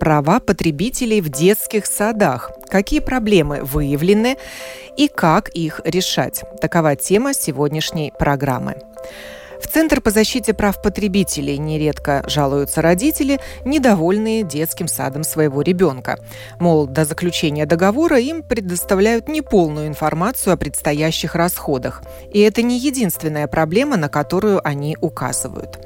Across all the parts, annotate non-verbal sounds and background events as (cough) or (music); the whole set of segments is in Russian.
Права потребителей в детских садах. Какие проблемы выявлены и как их решать? Такова тема сегодняшней программы. В Центр по защите прав потребителей нередко жалуются родители, недовольные детским садом своего ребенка. Мол, до заключения договора им предоставляют неполную информацию о предстоящих расходах. И это не единственная проблема, на которую они указывают.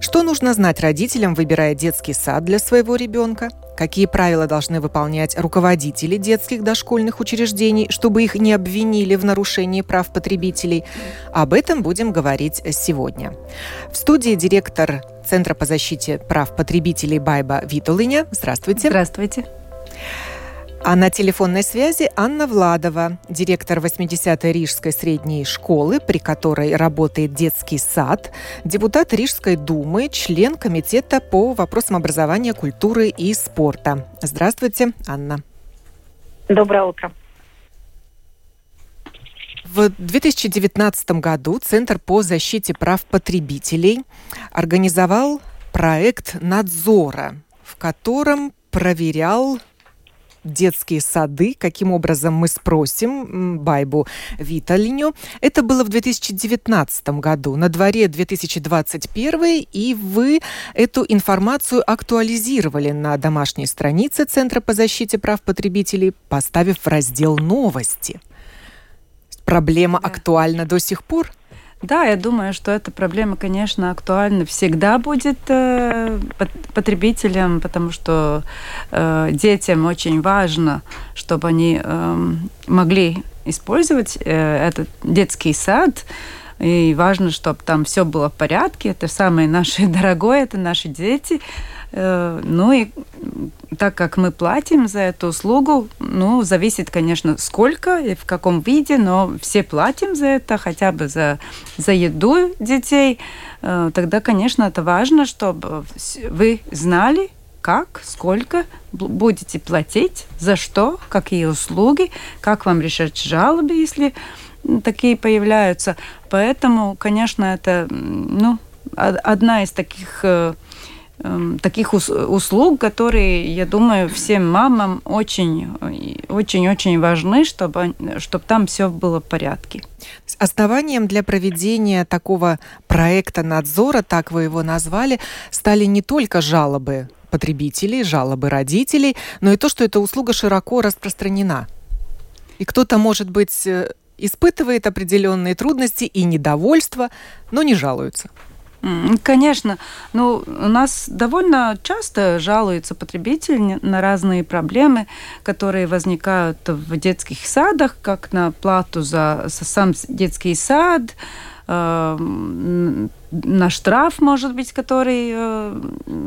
Что нужно знать родителям, выбирая детский сад для своего ребенка? Какие правила должны выполнять руководители детских дошкольных учреждений, чтобы их не обвинили в нарушении прав потребителей? Об этом будем говорить сегодня. В студии директор Центра по защите прав потребителей Байба Витулыня. Здравствуйте. Здравствуйте. А на телефонной связи Анна Владова, директор 80-й Рижской средней школы, при которой работает детский сад, депутат Рижской думы, член комитета по вопросам образования, культуры и спорта. Здравствуйте, Анна. Доброе утро. В 2019 году Центр по защите прав потребителей организовал проект надзора, в котором проверял детские сады. Каким образом мы спросим Байбу Виталиню. Это было в 2019 году. На дворе 2021 и вы эту информацию актуализировали на домашней странице Центра по защите прав потребителей, поставив в раздел «Новости». Проблема да. актуальна до сих пор? Да, я думаю, что эта проблема, конечно, актуальна всегда будет э, потребителям, потому что э, детям очень важно, чтобы они э, могли использовать э, этот детский сад. И важно, чтобы там все было в порядке. Это самое наше (laughs) дорогое, это наши дети. Э, ну и так как мы платим за эту услугу, ну, зависит, конечно, сколько и в каком виде, но все платим за это, хотя бы за, за еду детей, э, тогда, конечно, это важно, чтобы вы знали, как, сколько будете платить, за что, какие услуги, как вам решать жалобы, если такие появляются. Поэтому, конечно, это ну, одна из таких э, таких услуг, которые, я думаю, всем мамам очень, очень-очень важны, чтобы, чтобы там все было в порядке. Основанием для проведения такого проекта надзора, так вы его назвали, стали не только жалобы потребителей, жалобы родителей, но и то, что эта услуга широко распространена. И кто-то, может быть, э, испытывает определенные трудности и недовольство, но не жалуются. Конечно. Ну, у нас довольно часто жалуются потребители на разные проблемы, которые возникают в детских садах, как на плату за, сам детский сад, э, на штраф, может быть, который, э,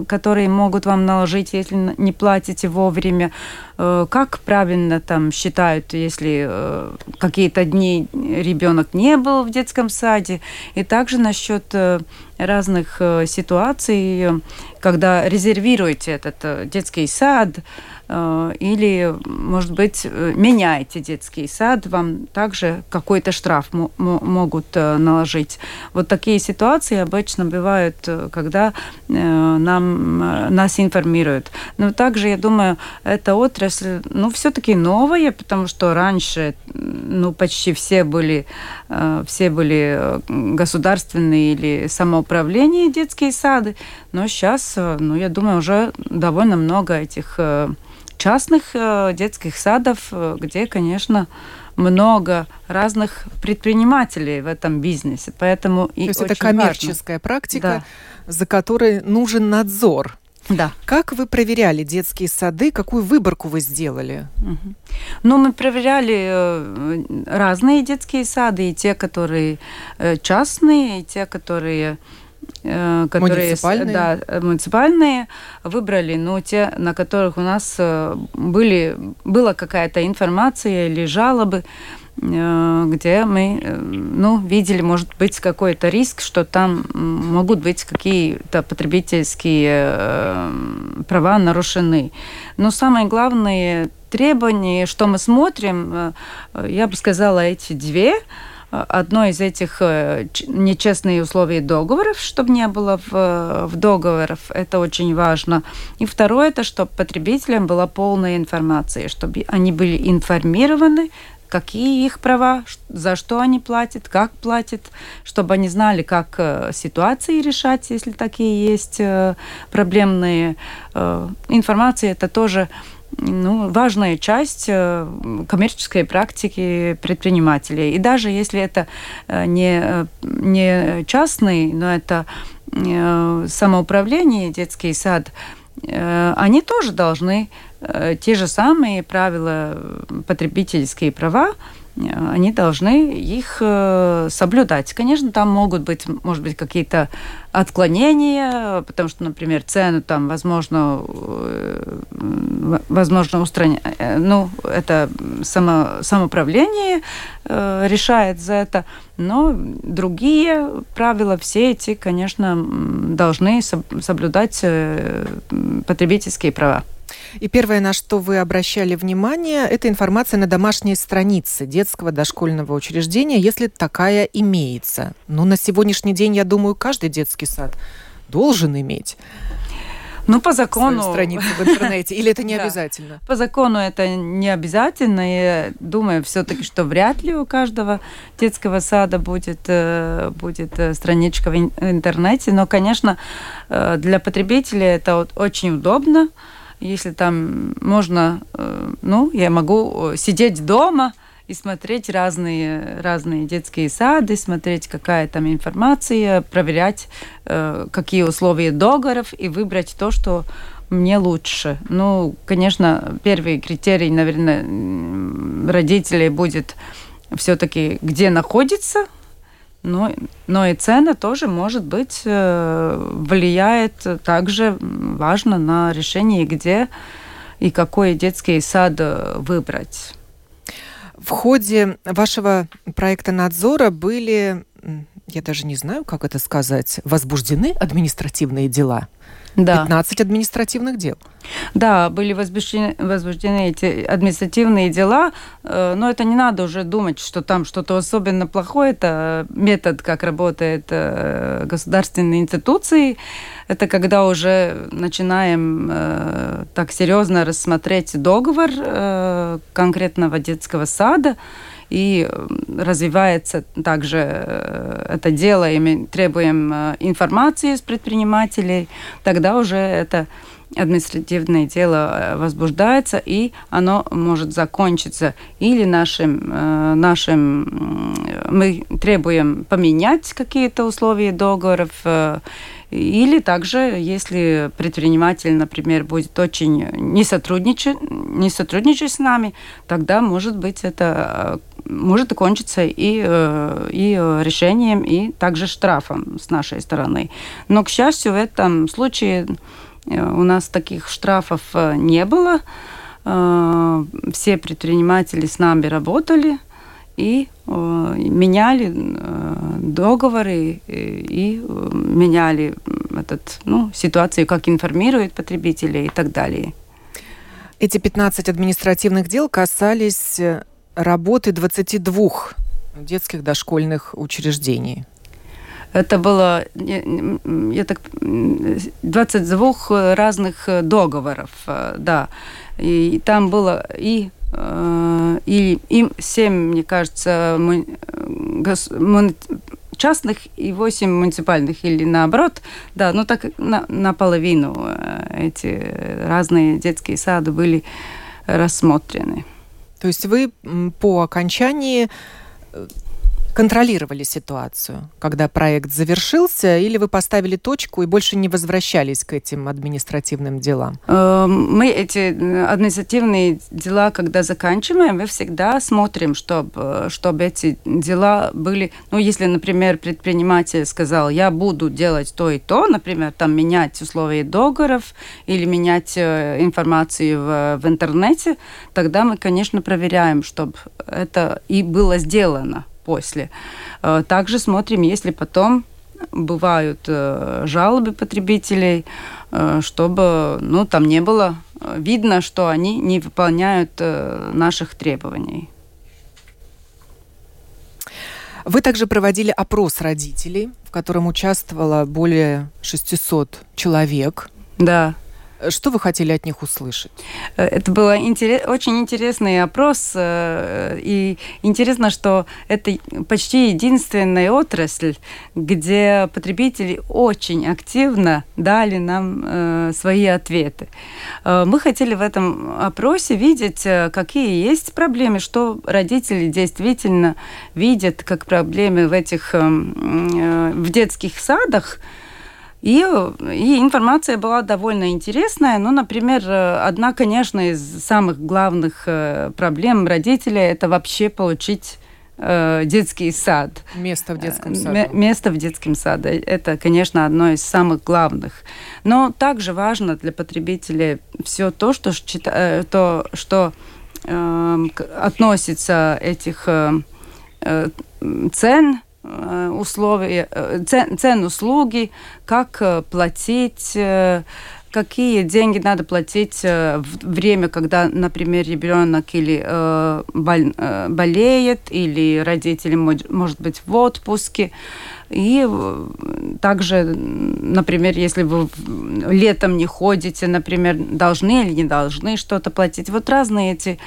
который могут вам наложить, если не платите вовремя. Э, как правильно там считают, если э, какие-то дни ребенок не был в детском саде. И также насчет разных ситуаций, когда резервируете этот детский сад, или, может быть, меняете детский сад, вам также какой-то штраф могут наложить. Вот такие ситуации обычно бывают, когда нам, нас информируют. Но также, я думаю, эта отрасль, ну, все-таки новая, потому что раньше, ну, почти все были, все были государственные или самоуправление детские сады, но сейчас, ну, я думаю, уже довольно много этих частных э, детских садов, э, где, конечно, много разных предпринимателей в этом бизнесе. Поэтому То и есть это коммерческая важно. практика, да. за которой нужен надзор. Да. Как вы проверяли детские сады? Какую выборку вы сделали? Угу. Ну, мы проверяли э, разные детские сады, и те, которые частные, и те, которые которые муниципальные. Да, муниципальные выбрали, ну, те, на которых у нас были, была какая-то информация или жалобы, где мы ну, видели, может быть, какой-то риск, что там могут быть какие-то потребительские права нарушены. Но самое главное требование, что мы смотрим, я бы сказала, эти две – одно из этих э, нечестные условия договоров, чтобы не было в, в договорах, это очень важно. И второе, это чтобы потребителям была полная информация, чтобы они были информированы, какие их права, за что они платят, как платят, чтобы они знали, как э, ситуации решать, если такие есть э, проблемные. Информация это тоже ну, важная часть э, коммерческой практики предпринимателей. И даже если это э, не, э, не частный, но это самоуправление, детский сад, они тоже должны те же самые правила потребительские права они должны их э, соблюдать. Конечно, там могут быть, может быть, какие-то отклонения, потому что, например, цену там, возможно, э, возможно устранять, э, ну, это само, самоуправление решает за это, но другие правила, все эти, конечно, должны соблюдать потребительские права. И первое, на что вы обращали внимание, это информация на домашней странице детского дошкольного учреждения, если такая имеется. Ну, на сегодняшний день, я думаю, каждый детский сад должен иметь. Ну, по закону... страницу в интернете. Или это не (laughs) обязательно? По закону это не обязательно. Я думаю все-таки, что вряд ли у каждого детского сада будет, э, будет э, страничка в интернете. Но, конечно, э, для потребителя это очень удобно если там можно, э, ну, я могу э, сидеть дома и смотреть разные, разные детские сады, смотреть, какая там информация, проверять, э, какие условия договоров и выбрать то, что мне лучше. Ну, конечно, первый критерий, наверное, родителей будет все-таки, где находится но, но и цена тоже, может быть, э, влияет также важно на решение, где и какой детский сад э, выбрать. В ходе вашего проекта надзора были, я даже не знаю, как это сказать, возбуждены административные дела – да. 15 административных дел. Да, были возбуждены, возбуждены эти административные дела, э, но это не надо уже думать, что там что-то особенно плохое. Это метод, как работает э, государственные институции. Это когда уже начинаем э, так серьезно рассмотреть договор конкретного детского сада, и развивается также это дело, и мы требуем информации с предпринимателей, тогда уже это административное дело э, возбуждается, и оно может закончиться или нашим, э, нашим мы требуем поменять какие-то условия договоров, э, или также, если предприниматель, например, будет очень не сотрудничать, не сотрудничать с нами, тогда, может быть, это может окончиться и, и решением, и также штрафом с нашей стороны. Но, к счастью, в этом случае у нас таких штрафов э, не было. Э, все предприниматели с нами работали и э, меняли договоры и меняли этот, ну, ситуацию, как информируют потребителей и так далее. Эти 15 административных дел касались работы 22 детских дошкольных учреждений. Это было, я так, 22 разных договоров, да. И там было и и им 7, мне кажется, частных и 8 муниципальных, или наоборот, да, ну так на, наполовину э, эти разные детские сады были рассмотрены. То есть вы по окончании контролировали ситуацию, когда проект завершился, или вы поставили точку и больше не возвращались к этим административным делам? Эм, мы эти э, административные дела, когда заканчиваем, мы всегда смотрим, чтобы, чтобы эти дела были... Ну, если, например, предприниматель сказал, я буду делать то и то, например, там менять условия договоров или менять э, информацию в, в интернете, тогда мы, конечно, проверяем, чтобы это и было сделано после. Э, также смотрим, если потом бывают э, жалобы потребителей, э, чтобы ну, там не было видно, что они не выполняют наших требований. Вы также проводили опрос родителей, в котором участвовало более 600 человек. Да. Что вы хотели от них услышать? Э, это был интерес, очень интересный опрос. Э, и интересно, что это почти единственная отрасль, где потребители очень активно дали нам э, свои ответы. Мы хотели в этом опросе видеть, какие есть проблемы, что родители действительно видят как проблемы в этих в детских садах, и, и информация была довольно интересная. Ну, например, одна, конечно, из самых главных э, проблем родителей – это вообще получить э, детский сад. Место в детском саду. Место в детском саду. Это, конечно, одно из самых главных. Но также важно для потребителей все то, что, э, то, что э, относится этих э, цен Э, условия, э, цен, цен услуги, как э, платить, какие деньги надо платить в время, когда, например, ребенок или э, боль, э, болеет, или родители может, быть в отпуске. И также, например, если вы летом не ходите, например, должны или не должны что-то платить. Вот разные эти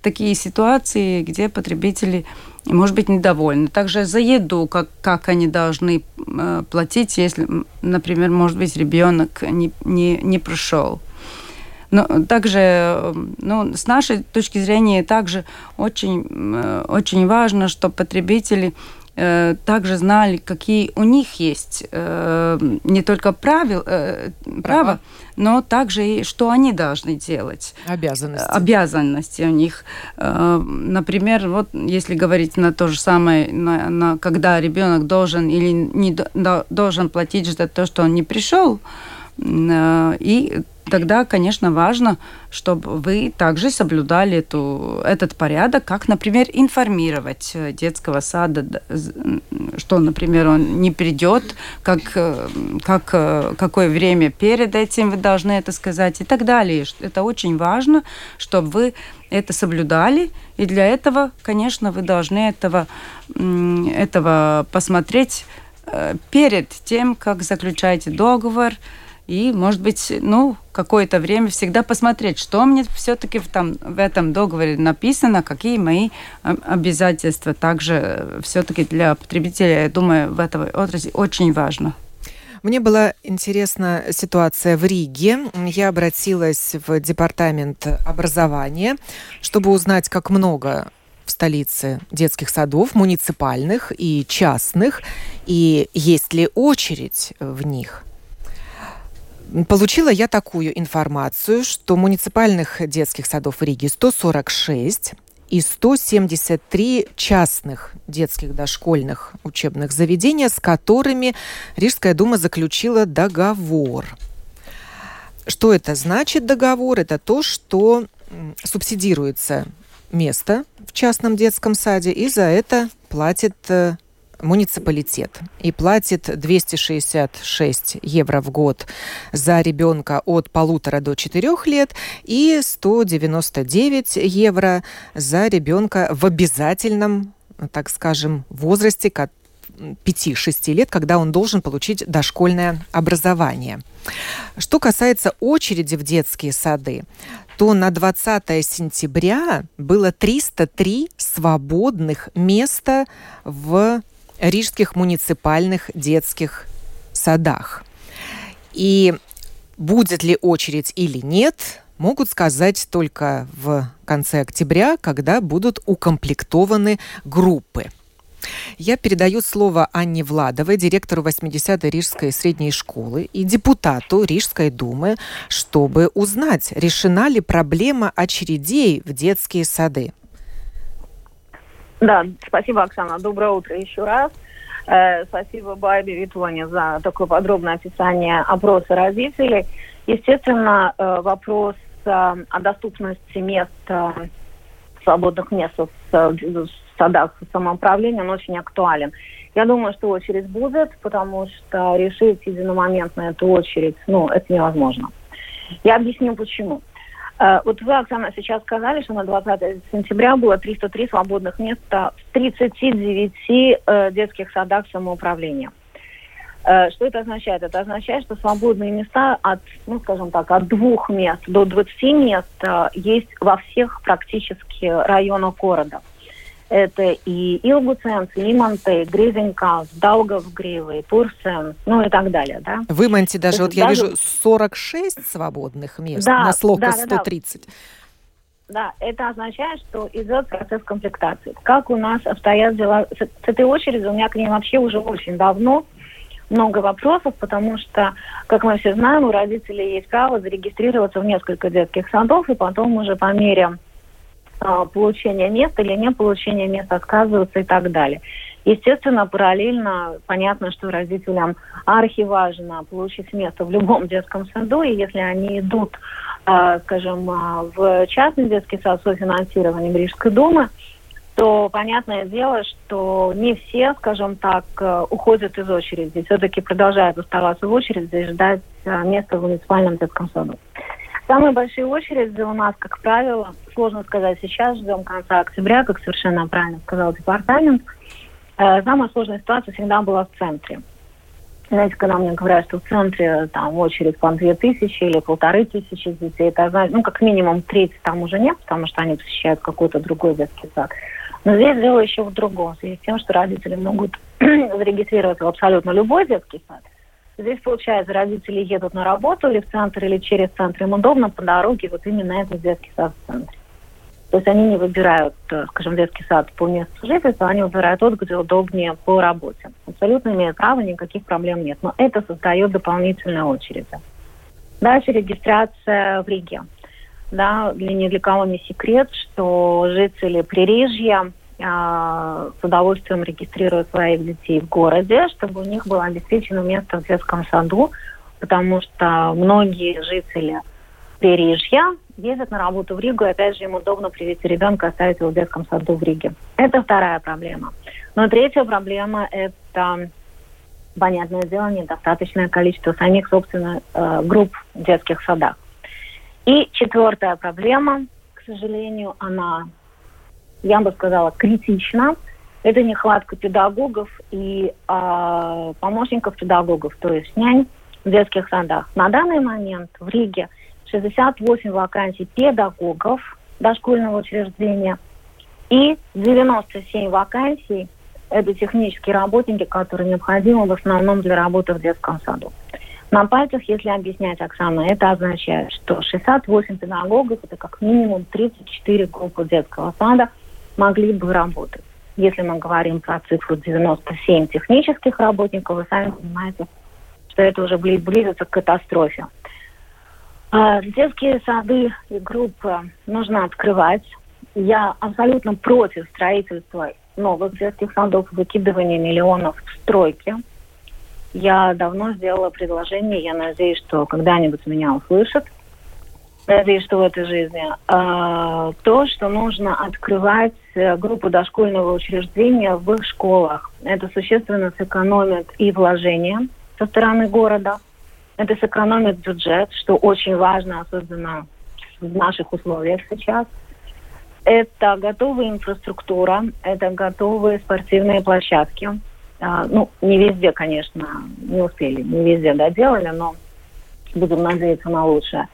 такие ситуации, где потребители может быть недовольны. Также за еду, как, как они должны э, платить, если, например, может быть, ребенок не, не, не пришел. Но также, э, ну, с нашей точки зрения, также очень, э, очень важно, чтобы потребители Э, также знали, какие у них есть э, не только правил, э, право, но также и что они должны делать. Обязанности. Обязанности у них. Например, вот если говорить на то же самое, на, на, когда ребенок должен или не должен платить за то, что он не пришел, и тогда, конечно, важно, чтобы вы также соблюдали эту, этот порядок, как, например, информировать э, детского сада, что, например, он не придет, как, э, как, э, какое время перед этим вы должны это сказать и так далее. Это очень важно, чтобы вы это соблюдали, и для этого, конечно, вы должны этого, этого посмотреть перед тем, как заключаете договор, и, может быть, ну, какое-то время всегда посмотреть, что мне все-таки в, там, в этом договоре написано, какие мои обязательства. Также э, все-таки для потребителя, я думаю, в этой отрасли очень важно. Мне была интересна ситуация в Риге. Я обратилась в департамент образования, чтобы узнать, как много в столице детских садов, муниципальных и частных, и есть ли очередь в них. Получила я такую информацию, что муниципальных детских садов в Риге 146 и 173 частных детских дошкольных учебных заведения, с которыми Рижская дума заключила договор. Что это значит договор? Это то, что субсидируется место в частном детском саде, и за это платит э, муниципалитет и платит 266 евро в год за ребенка от полутора до четырех лет и 199 евро за ребенка в обязательном, так скажем, возрасте 5-6 лет, когда он должен получить дошкольное образование. Что касается очереди в детские сады, то на 20 сентября было 303 свободных места в рижских муниципальных детских садах. И будет ли очередь или нет, могут сказать только в конце октября, когда будут укомплектованы группы. Я передаю слово Анне Владовой, директору 80-й Рижской средней школы и депутату Рижской думы, чтобы узнать, решена ли проблема очередей в детские сады. Да, спасибо, Оксана. Доброе утро еще раз. Э, спасибо Байбе Витоне за такое подробное описание опроса родителей. Естественно, э, вопрос э, о доступности мест, свободных мест в садах самоуправления, он очень актуален. Я думаю, что очередь будет, потому что решить единомоментно эту очередь, ну, это невозможно. Я объясню почему. Э, вот вы, Оксана, сейчас сказали, что на 20 сентября было 303 свободных места в 39 э, детских садах самоуправления. Э, что это означает? Это означает, что свободные места от, ну, скажем так, от двух мест до 20 мест есть во всех практически районах города. Это и Илгуценс, и Иманте, и Гризенкас, Даугавгривы, Пурсен, ну и так далее, да. В Иманте даже, вот я даже... вижу 46 свободных мест да, на слока да, 130. Да, да, это означает, что идет процесс комплектации. Как у нас обстоят дела с, с этой очередью, у меня к ней вообще уже очень давно много вопросов, потому что, как мы все знаем, у родителей есть право зарегистрироваться в несколько детских садов, и потом уже по мере получения места или не получения места отказываются и так далее. Естественно, параллельно понятно, что родителям архиважно получить место в любом детском саду, и если они идут, э, скажем, в частный детский сад с финансированием Рижской думы, то понятное дело, что не все, скажем так, уходят из очереди, все-таки продолжают оставаться в очереди и ждать места в муниципальном детском саду. Самые большие очереди у нас, как правило, сложно сказать сейчас, ждем конца октября, как совершенно правильно сказал департамент. Э, самая сложная ситуация всегда была в центре. Знаете, когда мне говорят, что в центре там очередь по две тысячи или полторы тысячи детей, это значит, ну, как минимум треть там уже нет, потому что они посещают какой-то другой детский сад. Но здесь дело еще в другом, в связи с тем, что родители могут (clears throat) зарегистрироваться в абсолютно любой детский сад – Здесь, получается, родители едут на работу или в центр, или через центр. Им удобно по дороге вот именно этот детский сад в центре. То есть они не выбирают, э, скажем, детский сад по месту жительства, они выбирают тот, где удобнее по работе. Абсолютно имеют право, никаких проблем нет. Но это создает дополнительные очереди. Дальше регистрация в Риге. Да, для ни для кого не секрет, что жители Пририжья а, с удовольствием регистрируют своих детей в городе, чтобы у них было обеспечено место в детском саду, потому что многие жители Пририжья ездят на работу в Ригу, и опять же им удобно привести ребенка, оставить его в детском саду в Риге. Это вторая проблема. Но третья проблема – это, понятное дело, недостаточное количество самих, собственно, э, групп в детских садах. И четвертая проблема, к сожалению, она я бы сказала, критично. Это нехватка педагогов и э, помощников педагогов, то есть нянь в детских садах. На данный момент в Риге 68 вакансий педагогов дошкольного учреждения и 97 вакансий это технические работники, которые необходимы в основном для работы в детском саду. На пальцах, если объяснять, Оксана, это означает, что 68 педагогов – это как минимум 34 группы детского сада – могли бы работать. Если мы говорим про цифру 97 технических работников, вы сами понимаете, что это уже близится к катастрофе. А, детские сады и группы нужно открывать. Я абсолютно против строительства новых детских садов, выкидывания миллионов в стройки. Я давно сделала предложение, я надеюсь, что когда-нибудь меня услышат – надеюсь, что в этой жизни, а, то, что нужно открывать э, группу дошкольного учреждения в их школах. Это существенно сэкономит и вложения со стороны города, это сэкономит бюджет, что очень важно, особенно в наших условиях сейчас. Это готовая инфраструктура, это готовые спортивные площадки. А, ну, не везде, конечно, не успели, не везде доделали, но будем надеяться на лучшее.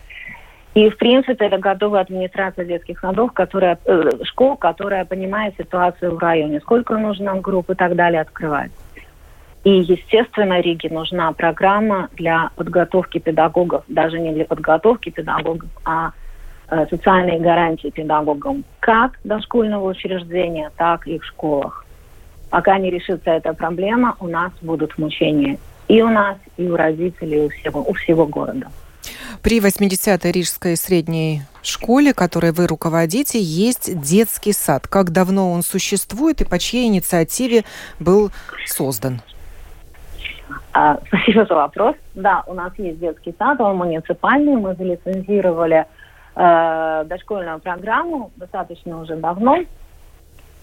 И, в принципе, это готовая администрация детских садов, которая, э, школ, которая понимает ситуацию в районе, сколько нужно групп и так далее открывать. И, естественно, Риге нужна программа для подготовки педагогов, даже не для подготовки педагогов, а э, социальные гарантии педагогам как дошкольного учреждения, так и в школах. Пока не решится эта проблема, у нас будут мучения. И у нас, и у родителей, и у всего, у всего города. При 80-й Рижской средней школе, которой вы руководите, есть детский сад. Как давно он существует и по чьей инициативе был создан? А, спасибо за вопрос. Да, у нас есть детский сад, он муниципальный. Мы залицензировали э, дошкольную программу достаточно уже давно.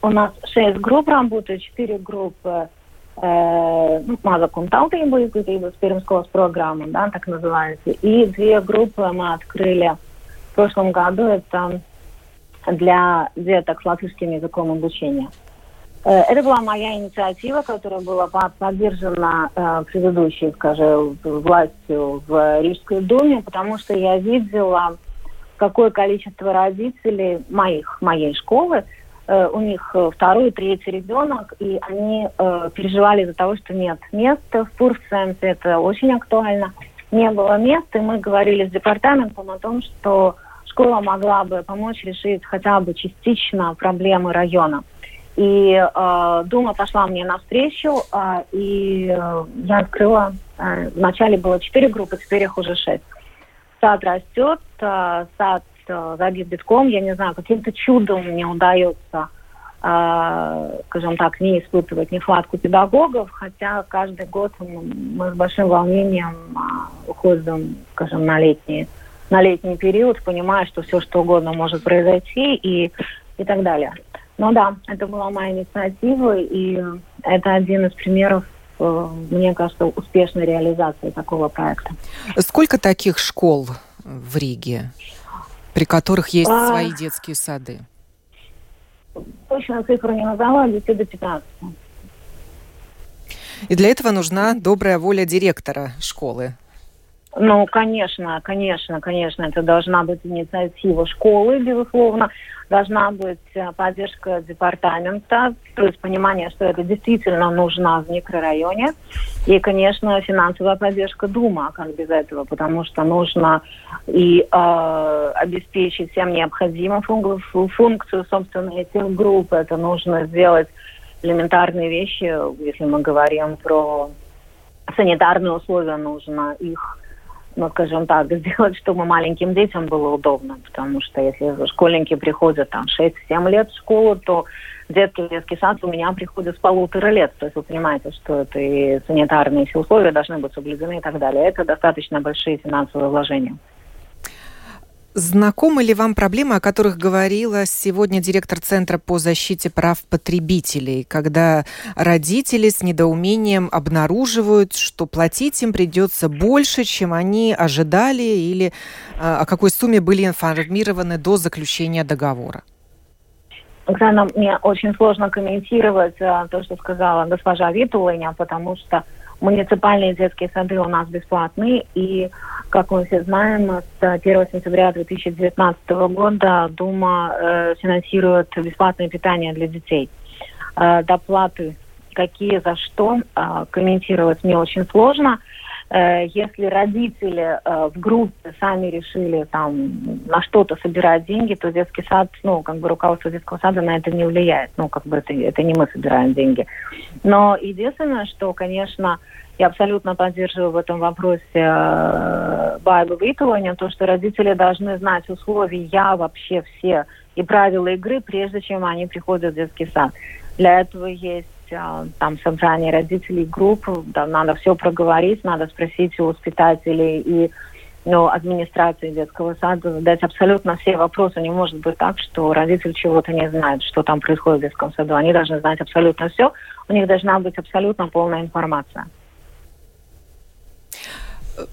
У нас шесть групп работают, четыре группы mazākuma tautību izglītības pirmskolas программа, да, так называется. И две группы мы открыли в прошлом году. Это для деток с латышским языком обучения. Это была моя инициатива, которая была поддержана предыдущей, скажем, властью в Рижской думе, потому что я видела, какое количество родителей моих, моей школы Э, у них э, второй, третий ребенок, и они э, переживали из-за того, что нет места в Пурсенсе, это очень актуально. Не было места, и мы говорили с департаментом о том, что школа могла бы помочь решить хотя бы частично проблемы района. И э, Дума пошла мне навстречу, э, и э, я открыла, э, вначале было четыре группы, теперь их уже шесть. Сад растет, э, сад э, забит битком, я не знаю, каким-то чудом мне удается, э, скажем так, не испытывать нехватку педагогов, хотя каждый год мы с большим волнением э, уходим, скажем, на летний, на летний период, понимая, что все что угодно может произойти и, и так далее. Но да, это была моя инициатива, и это один из примеров э, мне кажется, успешной реализации такого проекта. Сколько таких школ в Риге? При которых есть а... свои детские сады? Точно цифру не назвала, 10 до 15. И для этого нужна добрая воля директора школы. Ну, конечно, конечно, конечно, это должна быть инициатива школы, безусловно, должна быть э, поддержка департамента, то есть понимание, что это действительно нужно в микрорайоне, и, конечно, финансовая поддержка Дума, как без этого, потому что нужно и э, обеспечить всем необходимую функцию, функцию, собственно, этих групп, это нужно сделать элементарные вещи, если мы говорим про санитарные условия, нужно их ну, скажем так, (laughs) сделать, чтобы маленьким детям было удобно, потому что если школьники приходят там 6-7 лет в школу, то детский детский сад у меня приходит с полутора лет. То есть вы понимаете, что это и санитарные все условия должны быть соблюдены и так далее. Это достаточно большие финансовые вложения. Знакомы ли вам проблемы, о которых говорила сегодня директор Центра по защите прав потребителей, когда родители с недоумением обнаруживают, что платить им придется больше, чем они ожидали или а, о какой сумме были информированы до заключения договора? Оксана, мне очень сложно комментировать а, то, что сказала госпожа Витулыня, потому что муниципальные детские сады у нас бесплатные, и как мы все знаем, с 1 сентября 2019 года Дума э, финансирует бесплатное питание для детей. Э, доплаты какие за что э, комментировать мне очень сложно. Э, если родители э, в группе сами решили там на что-то собирать деньги, то детский сад, ну, как бы руководство детского сада на это не влияет. Ну, как бы это, это не мы собираем деньги. Но единственное, что, конечно, я абсолютно поддерживаю в этом вопросе э, Байбу Витования, то, что родители должны знать условия вообще все и правила игры, прежде чем они приходят в детский сад. Для этого есть там собрание родителей групп, да, надо все проговорить, надо спросить у воспитателей и ну, администрации детского сада задать абсолютно все вопросы. Не может быть так, что родитель чего-то не знает, что там происходит в детском саду. Они должны знать абсолютно все. У них должна быть абсолютно полная информация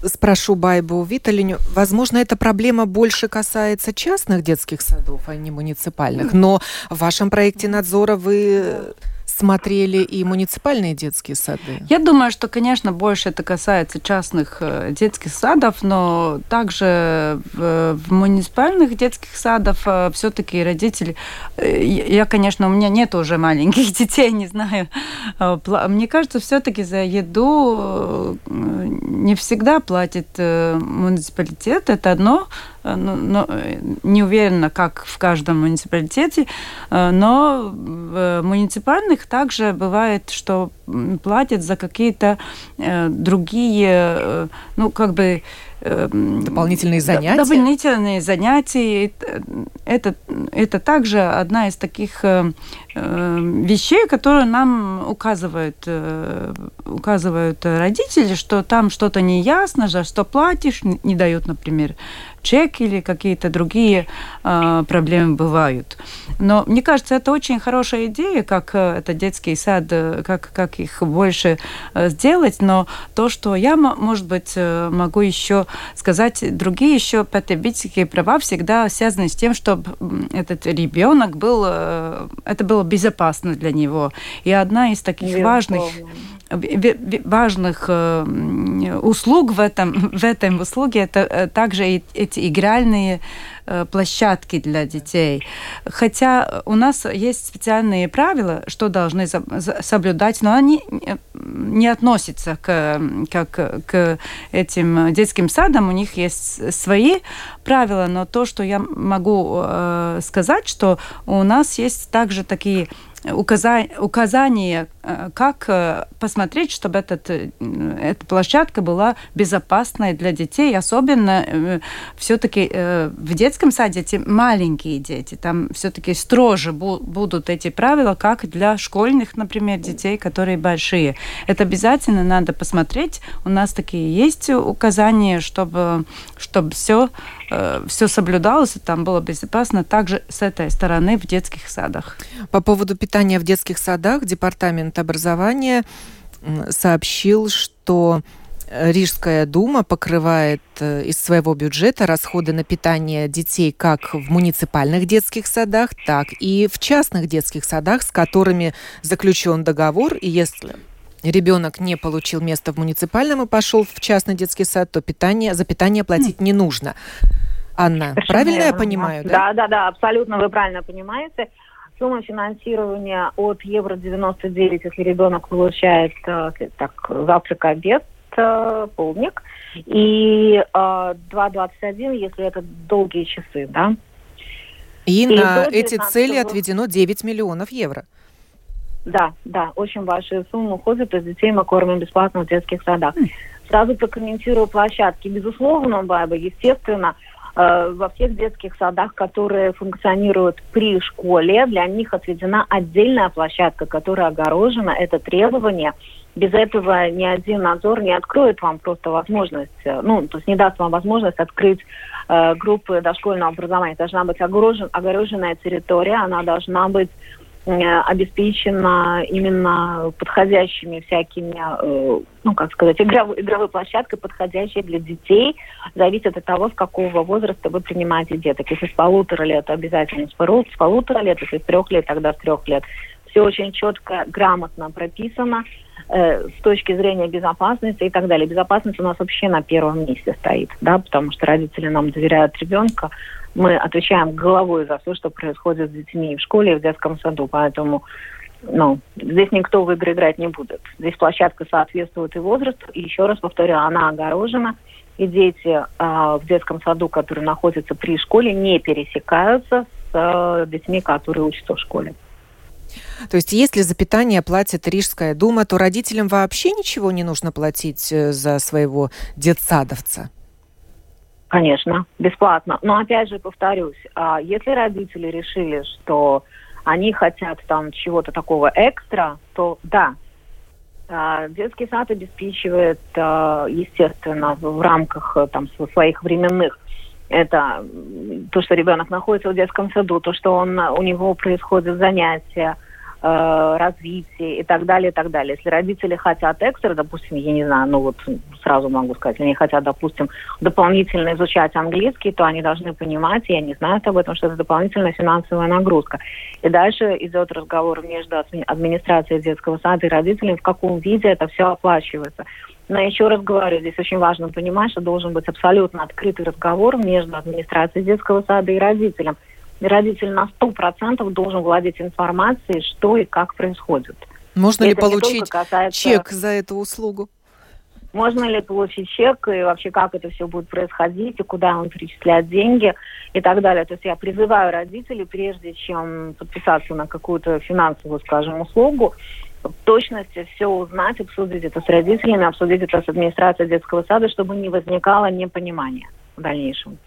спрошу Байбу Виталиню. Возможно, эта проблема больше касается частных детских садов, а не муниципальных. Но в вашем проекте надзора вы смотрели и муниципальные детские сады? Я думаю, что, конечно, больше это касается частных э, детских садов, но также в, в муниципальных детских садах э, все-таки родители... Э, я, конечно, у меня нет уже маленьких (laughs) детей, не знаю. Мне кажется, все-таки за еду не всегда платит муниципалитет. Это одно ну, но, не уверена, как в каждом муниципалитете, но в муниципальных также бывает, что платят за какие-то другие, ну, как бы Эм, дополнительные занятия? Дополнительные занятия. Это, это также одна из таких э, э, вещей, которые нам указывают, э, указывают родители, что там что-то неясно, за что платишь, не дают, например, чек или какие-то другие э, проблемы бывают. Но мне кажется, это очень хорошая идея, как э, это детский сад, э, как, как их больше э, сделать. Но то, что я, может быть, э, могу еще сказать, другие еще потребительские права всегда связаны с тем, чтобы этот ребенок был, э, это было безопасно для него. И одна из таких Безусловно. важных важных э, услуг в этом, (laughs) в этом услуге это э, также эти игральные э, площадки для детей. Хотя у нас есть специальные правила, что должны соблюдать, но они не относятся к, как, к этим детским садам. У них есть свои правила, но то, что я могу сказать, что у нас есть также такие указания, как э, посмотреть, чтобы этот, э, эта площадка была безопасной для детей, особенно все-таки в детском саде эти маленькие дети, там все-таки строже будут эти правила, как для школьных, например, детей, которые большие. Это обязательно надо посмотреть. У нас такие есть указания, чтобы, чтобы все Э, все соблюдалось, и там было безопасно также с этой стороны в детских садах. По поводу питания в детских садах Департамент образования сообщил, что Рижская дума покрывает э, из своего бюджета расходы на питание детей как в муниципальных детских садах, так и в частных детских садах, с которыми заключен договор. И если ребенок не получил место в муниципальном и пошел в частный детский сад, то питание, за питание платить не нужно. Анна, Совершенно правильно верно. я понимаю? Да? да, да, да, абсолютно вы правильно понимаете. Сумма финансирования от евро 99, если ребенок получает э, так, завтрак, обед, э, полдник, и э, 2,21, если это долгие часы, да. И, и на эти цели отведено 9 миллионов евро. Да, да, очень большие суммы уходят, из детей мы кормим бесплатно в детских садах. Сразу прокомментирую площадки. Безусловно, Баба, естественно, Э, во всех детских садах, которые функционируют при школе, для них отведена отдельная площадка, которая огорожена. Это требование. Без этого ни один надзор не откроет вам просто возможность, э, ну, то есть не даст вам возможность открыть э, группы дошкольного образования. Должна быть огорожен, огороженная территория, она должна быть Э, обеспечена именно подходящими всякими, э, ну, как сказать, игровой, игровой площадкой, подходящей для детей, зависит от того, с какого возраста вы принимаете деток. Если с полутора лет, обязательно с, с полутора лет, если с трех лет, тогда с трех лет. Все очень четко, грамотно прописано э, с точки зрения безопасности и так далее. Безопасность у нас вообще на первом месте стоит, да, потому что родители нам доверяют ребенка, мы отвечаем головой за все, что происходит с детьми в школе и в детском саду. Поэтому ну, здесь никто в игры играть не будет. Здесь площадка соответствует и возрасту. И еще раз повторю, она огорожена. И дети э, в детском саду, которые находятся при школе, не пересекаются с э, детьми, которые учатся в школе. То есть, если за питание платит Рижская дума, то родителям вообще ничего не нужно платить э, за своего детсадовца? Конечно, бесплатно. Но опять же повторюсь, а если родители решили, что они хотят там чего-то такого экстра, то да, а, детский сад обеспечивает, а, естественно, в рамках э, там своих временных это то, что ребенок находится в детском саду, то, что он, у него происходят занятия, э, развитии и так далее, и так далее. Если родители хотят экстра, допустим, я не знаю, ну вот сразу могу сказать, они хотят, допустим, дополнительно изучать английский, то они должны понимать, и они знают об этом, что это дополнительная финансовая нагрузка. И дальше идет разговор между администрацией детского сада и родителями, в каком виде это все оплачивается. Но еще раз говорю, здесь очень важно понимать, что должен быть абсолютно открытый разговор между администрацией детского сада и родителем – родитель на 100% должен владеть информацией, что и как происходит. Можно и ли получить касается... чек за эту услугу? можно ли получить чек, и вообще как это все будет происходить, и куда он перечисляет деньги и так далее. То есть я призываю родителей, прежде чем подписаться на какую-то финансовую, скажем, услугу, в точности все узнать, обсудить это с родителями, обсудить это с администрацией детского сада, чтобы не возникало непонимания в дальнейшем.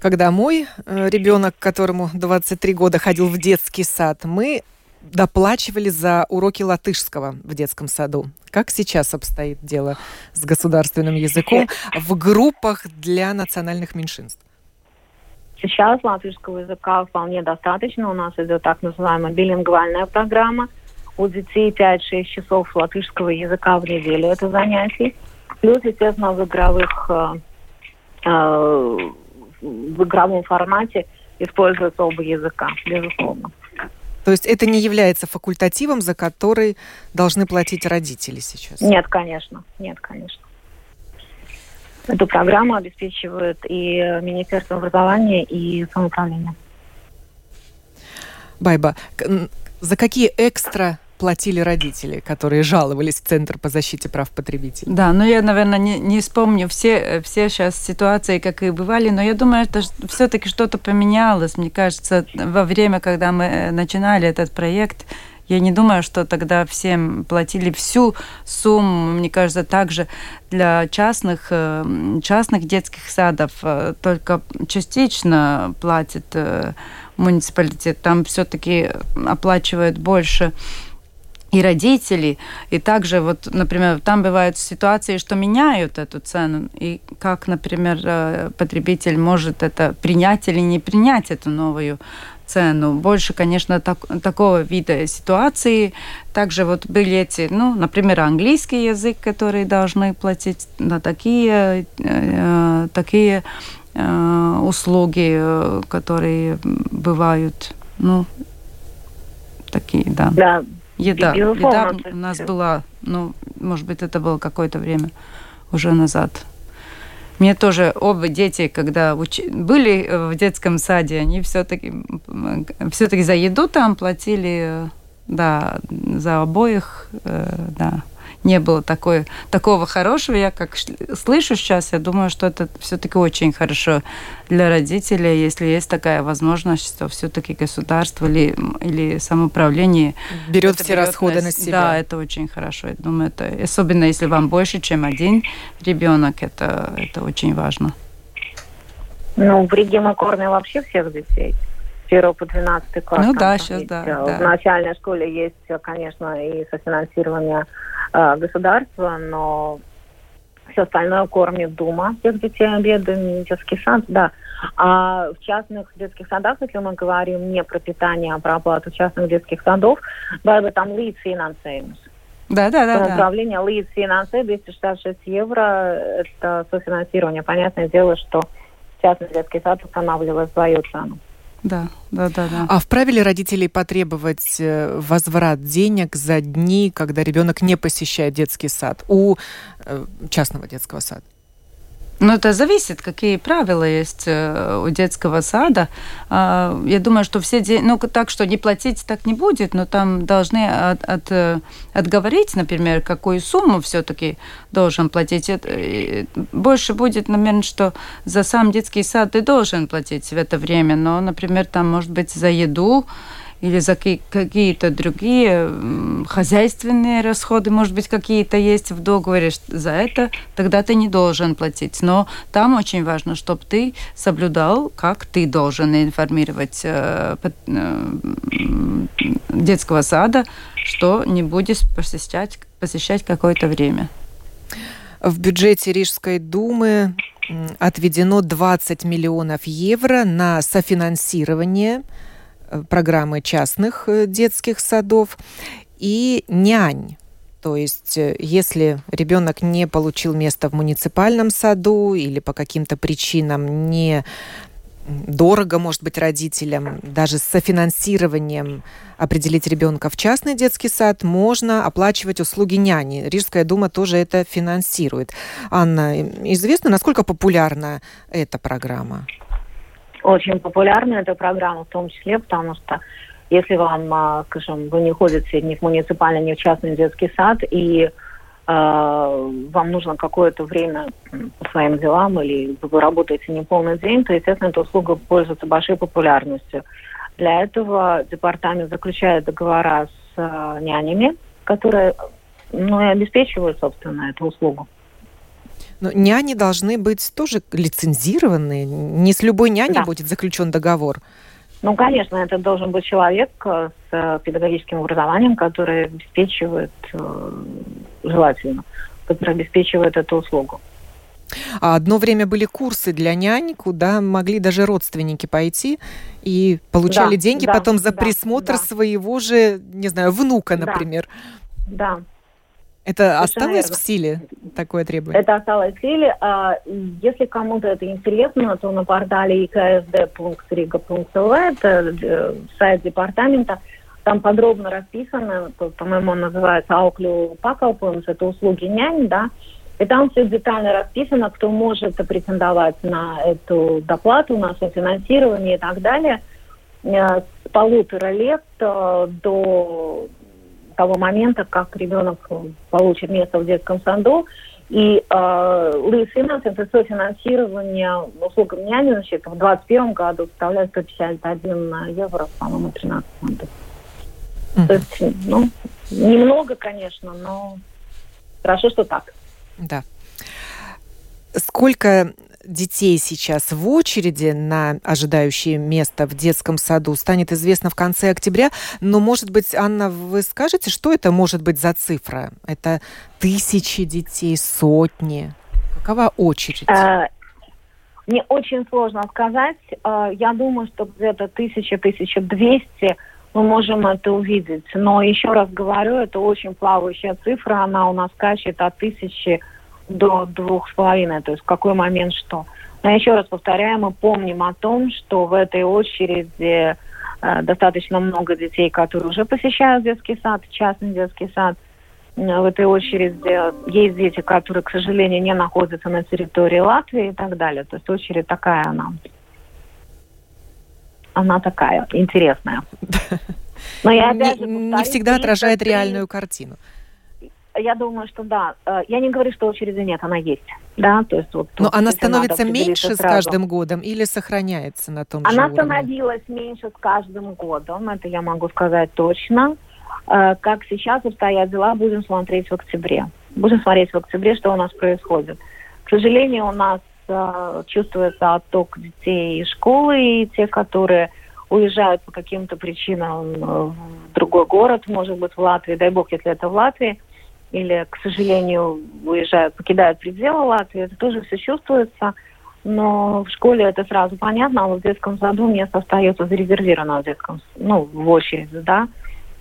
Когда мой э, ребенок, которому 23 года, ходил в детский сад, мы доплачивали за уроки латышского в детском саду. Как сейчас обстоит дело с государственным языком в группах для национальных меньшинств? Сейчас латышского языка вполне достаточно. У нас идет так называемая билингвальная программа. У детей 5-6 часов латышского языка в неделю это занятий. Плюс, естественно, в игровых э, э, в игровом формате используются оба языка, безусловно. То есть это не является факультативом, за который должны платить родители сейчас? Нет, конечно. Нет, конечно. Эту программу обеспечивают и Министерство образования, и самоуправление. Байба, за какие экстра платили родители, которые жаловались в Центр по защите прав потребителей. Да, но я, наверное, не, не вспомню все, все сейчас ситуации, как и бывали, но я думаю, что все-таки что-то поменялось. Мне кажется, во время, когда мы э, начинали этот проект, я не думаю, что тогда всем платили всю сумму. Мне кажется, также для частных, э, частных детских садов э, только частично платит муниципалитет. Там все-таки оплачивают больше и родители, и также вот, например, там бывают ситуации, что меняют эту цену, и как, например, э, потребитель может это принять или не принять эту новую цену. Больше, конечно, так, такого вида ситуации. Также вот были эти, ну, например, английский язык, который должны платить на такие, э, такие э, услуги, э, которые бывают, ну, такие, да. Да, Еда. Еда у нас была, ну, может быть, это было какое-то время уже назад. Мне тоже оба дети, когда уч... были в детском саде, они все-таки все-таки за еду там платили, да, за обоих, э, да не было такой, такого хорошего. Я как слышу сейчас, я думаю, что это все-таки очень хорошо для родителей, если есть такая возможность, что все-таки государство или, или самоуправление берет все берет расходы на, на себя. Да, это очень хорошо. Я думаю, это особенно если вам больше, чем один ребенок, это, это очень важно. Ну, в Риге мы кормим вообще всех детей. 1 по 12 класс. Ну да, сейчас, да, э, В да. начальной школе есть, конечно, и софинансирование э, государства, но все остальное кормит Дума всех детей обедами, детский сад, да. А в частных детских садах, если мы говорим не про питание, а про оплату частных детских садов, бы там līdz finansējums. Да, да, да. Самоуправление да. līdz finansē 266 евро, это софинансирование. Понятное дело, что частный детский сад устанавливает свою цену. Да, да, да, да. А вправе ли родителей потребовать э, возврат денег за дни, когда ребенок не посещает детский сад у э, частного детского сада? Ну, это зависит, какие правила есть э, у детского сада. А, я думаю, что все деньги... Ну, так что не платить так не будет, но там должны от, от, э, отговорить, например, какую сумму все-таки должен платить. Больше будет, наверное, что за сам детский сад ты должен платить в это время, но, например, там, может быть, за еду или за какие-то другие хозяйственные расходы, может быть, какие-то есть в договоре за это, тогда ты не должен платить. Но там очень важно, чтобы ты соблюдал, как ты должен информировать э, э, детского сада, что не будешь посещать, посещать какое-то время. В бюджете Рижской думы отведено 20 миллионов евро на софинансирование программы частных э, детских садов и нянь. То есть, э, если ребенок не получил место в муниципальном саду или по каким-то причинам не дорого, может быть, родителям, даже с софинансированием определить ребенка в частный детский сад, можно оплачивать услуги няни. Рижская дума тоже это финансирует. Анна, известно, насколько популярна эта программа? Очень популярна эта программа, в том числе, потому что если вам, а, скажем, вы не ходите ни в муниципальный, ни в частный детский сад, и вам нужно какое-то время по своим делам или вы работаете не полный день, то, естественно, эта услуга пользуется большой популярностью. Для этого департамент заключает договора с э, нянями, которые ну, и обеспечивают, собственно, эту услугу. Но няни должны быть тоже лицензированные. Не с любой няней да. будет заключен договор. Ну, конечно, это должен быть человек э, с э, педагогическим образованием, который обеспечивает, э, желательно, который обеспечивает эту услугу. А одно время были курсы для нянь, куда могли даже родственники пойти и получали да, деньги да, потом за да, присмотр да. своего же, не знаю, внука, например. Да. Это осталось верно. в силе такое требование? Это осталось в силе. А, если кому-то это интересно, то на портале iksd.riga.lv, это э, сайт департамента, там подробно расписано, по-моему, он называется «Ауклю пакалпунс», это услуги нянь, да, и там все детально расписано, кто может претендовать на эту доплату, на софинансирование и так далее. Э, с полутора лет э, до того момента, как ребенок получит место в детском саду. И э, это софинансирование услугам няни, значит, в 2021 году составляет 151 евро, по-моему, 13 фунтов. Mm-hmm. То есть, ну, немного, конечно, но хорошо, что так. Да. Сколько детей сейчас в очереди на ожидающее место в детском саду, станет известно в конце октября. Но, может быть, Анна, вы скажете, что это может быть за цифра? Это тысячи детей, сотни? Какова очередь? А, мне очень сложно сказать. А, я думаю, что где-то тысяча-тысяча-двести мы можем это увидеть. Но еще раз говорю, это очень плавающая цифра. Она у нас скачет от тысячи до двух с половиной, то есть в какой момент что. Но еще раз повторяю, мы помним о том, что в этой очереди э, достаточно много детей, которые уже посещают детский сад, частный детский сад. В этой очереди есть дети, которые, к сожалению, не находятся на территории Латвии и так далее. То есть очередь такая она. Она такая, интересная. (laughs) Но я опять же повторю, не всегда отражает реальную картину я думаю, что да. Э, я не говорю, что очереди нет, она есть. Да, то есть вот. Но она становится меньше с каждым годом или сохраняется на том она же уровне? Она становилась меньше с каждым годом, это я могу сказать точно. Э, как сейчас обстоят дела, будем смотреть в октябре. Будем смотреть в октябре, что у нас происходит. К сожалению, у нас э, чувствуется отток детей из школы, и те, которые уезжают по каким-то причинам в другой город, может быть, в Латвии, дай бог, если это в Латвии, или, к сожалению, уезжают, покидают пределы Латвии, это тоже все чувствуется. Но в школе это сразу понятно, а в детском саду место остается зарезервировано в детском, ну, в очереди, да.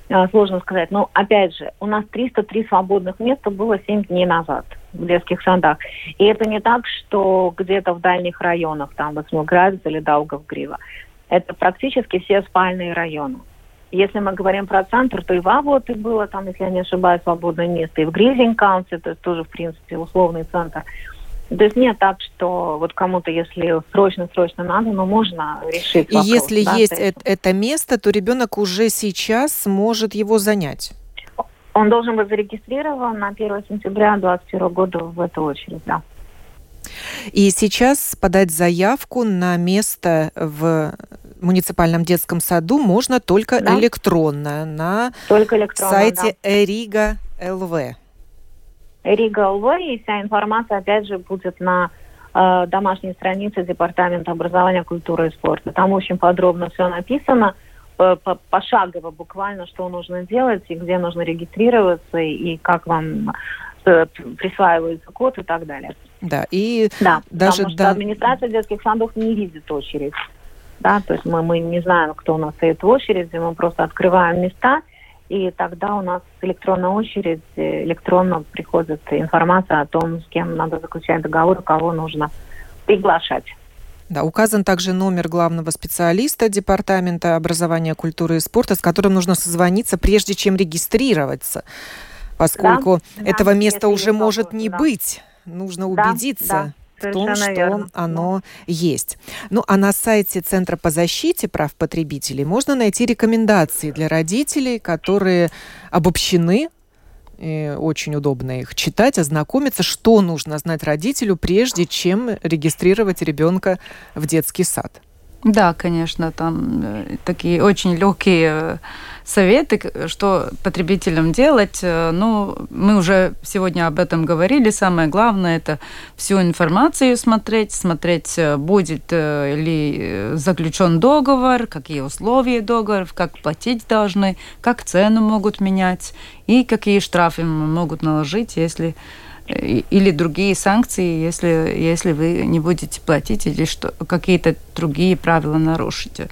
А, сложно сказать. Но, опять же, у нас 303 свободных места было 7 дней назад в детских садах. И это не так, что где-то в дальних районах, там, Восьмиградец или Даугавгрива. Это практически все спальные районы. Если мы говорим про центр, то и в Авоте было, там, если я не ошибаюсь, свободное место, и в Гризинкаунте, то есть тоже, в принципе, условный центр. То есть нет так, что вот кому-то, если срочно-срочно надо, но можно решить вопрос. И если да, есть это, это место, то ребенок уже сейчас может его занять? Он должен быть зарегистрирован на 1 сентября 2021 года в эту очередь, да. И сейчас подать заявку на место в муниципальном детском саду можно только да? электронно на только электронно, сайте да. Эрига ЛВ. Эрига ЛВ, и вся информация, опять же, будет на э, домашней странице Департамента образования, культуры и спорта. Там очень подробно все написано, э, пошагово буквально, что нужно делать, и где нужно регистрироваться, и как вам э, присваивается код и так далее. Да, и да, даже потому что да... администрация детских садов не видит очередь да, то есть мы, мы не знаем, кто у нас стоит в очереди, мы просто открываем места, и тогда у нас электронная очередь, электронно приходит информация о том, с кем надо заключать договор, кого нужно приглашать. Да, указан также номер главного специалиста Департамента образования, культуры и спорта, с которым нужно созвониться, прежде чем регистрироваться, поскольку да, этого да, места уже может не да. быть. Нужно убедиться. Да, в том, что верно. оно есть. Ну, а на сайте Центра по защите прав потребителей можно найти рекомендации для родителей, которые обобщены и очень удобно их читать, ознакомиться, что нужно знать родителю, прежде чем регистрировать ребенка в детский сад. Да, конечно, там э, такие очень легкие э, советы, что потребителям делать. Э, ну, мы уже сегодня об этом говорили. Самое главное – это всю информацию смотреть, смотреть, будет ли заключен договор, какие условия договора, как платить должны, как цену могут менять и какие штрафы могут наложить, если или другие санкции, если, если вы не будете платить или что, какие-то другие правила нарушите.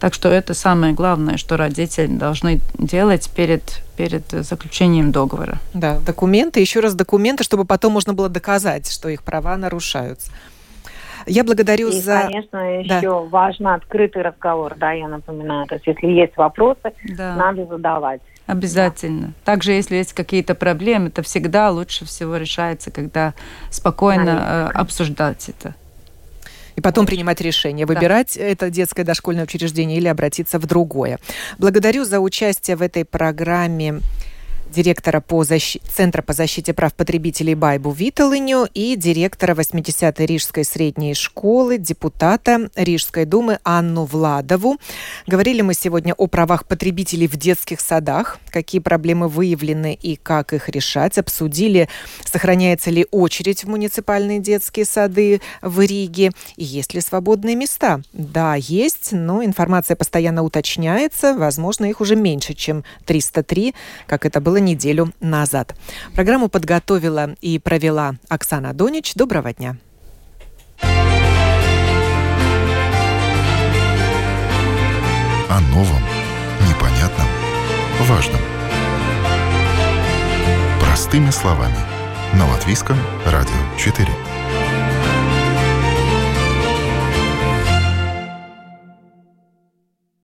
Так что это самое главное, что родители должны делать перед, перед заключением договора. Да, документы, еще раз документы, чтобы потом можно было доказать, что их права нарушаются. Я благодарю и, за... конечно, да. еще важно открытый разговор, да, я напоминаю. То есть, если есть вопросы, да. надо задавать. Обязательно. Да. Также, если есть какие-то проблемы, это всегда лучше всего решается, когда спокойно э, обсуждать это. И потом принимать решение, выбирать да. это детское дошкольное учреждение или обратиться в другое. Благодарю за участие в этой программе директора по защи... Центра по защите прав потребителей Байбу Виталыню и директора 80-й Рижской средней школы, депутата Рижской думы Анну Владову. Говорили мы сегодня о правах потребителей в детских садах, какие проблемы выявлены и как их решать. Обсудили, сохраняется ли очередь в муниципальные детские сады в Риге и есть ли свободные места. Да, есть, но информация постоянно уточняется. Возможно, их уже меньше, чем 303, как это было неделю назад. Программу подготовила и провела Оксана Донич. Доброго дня. О новом, непонятном, важном. Простыми словами. На Латвийском радио 4.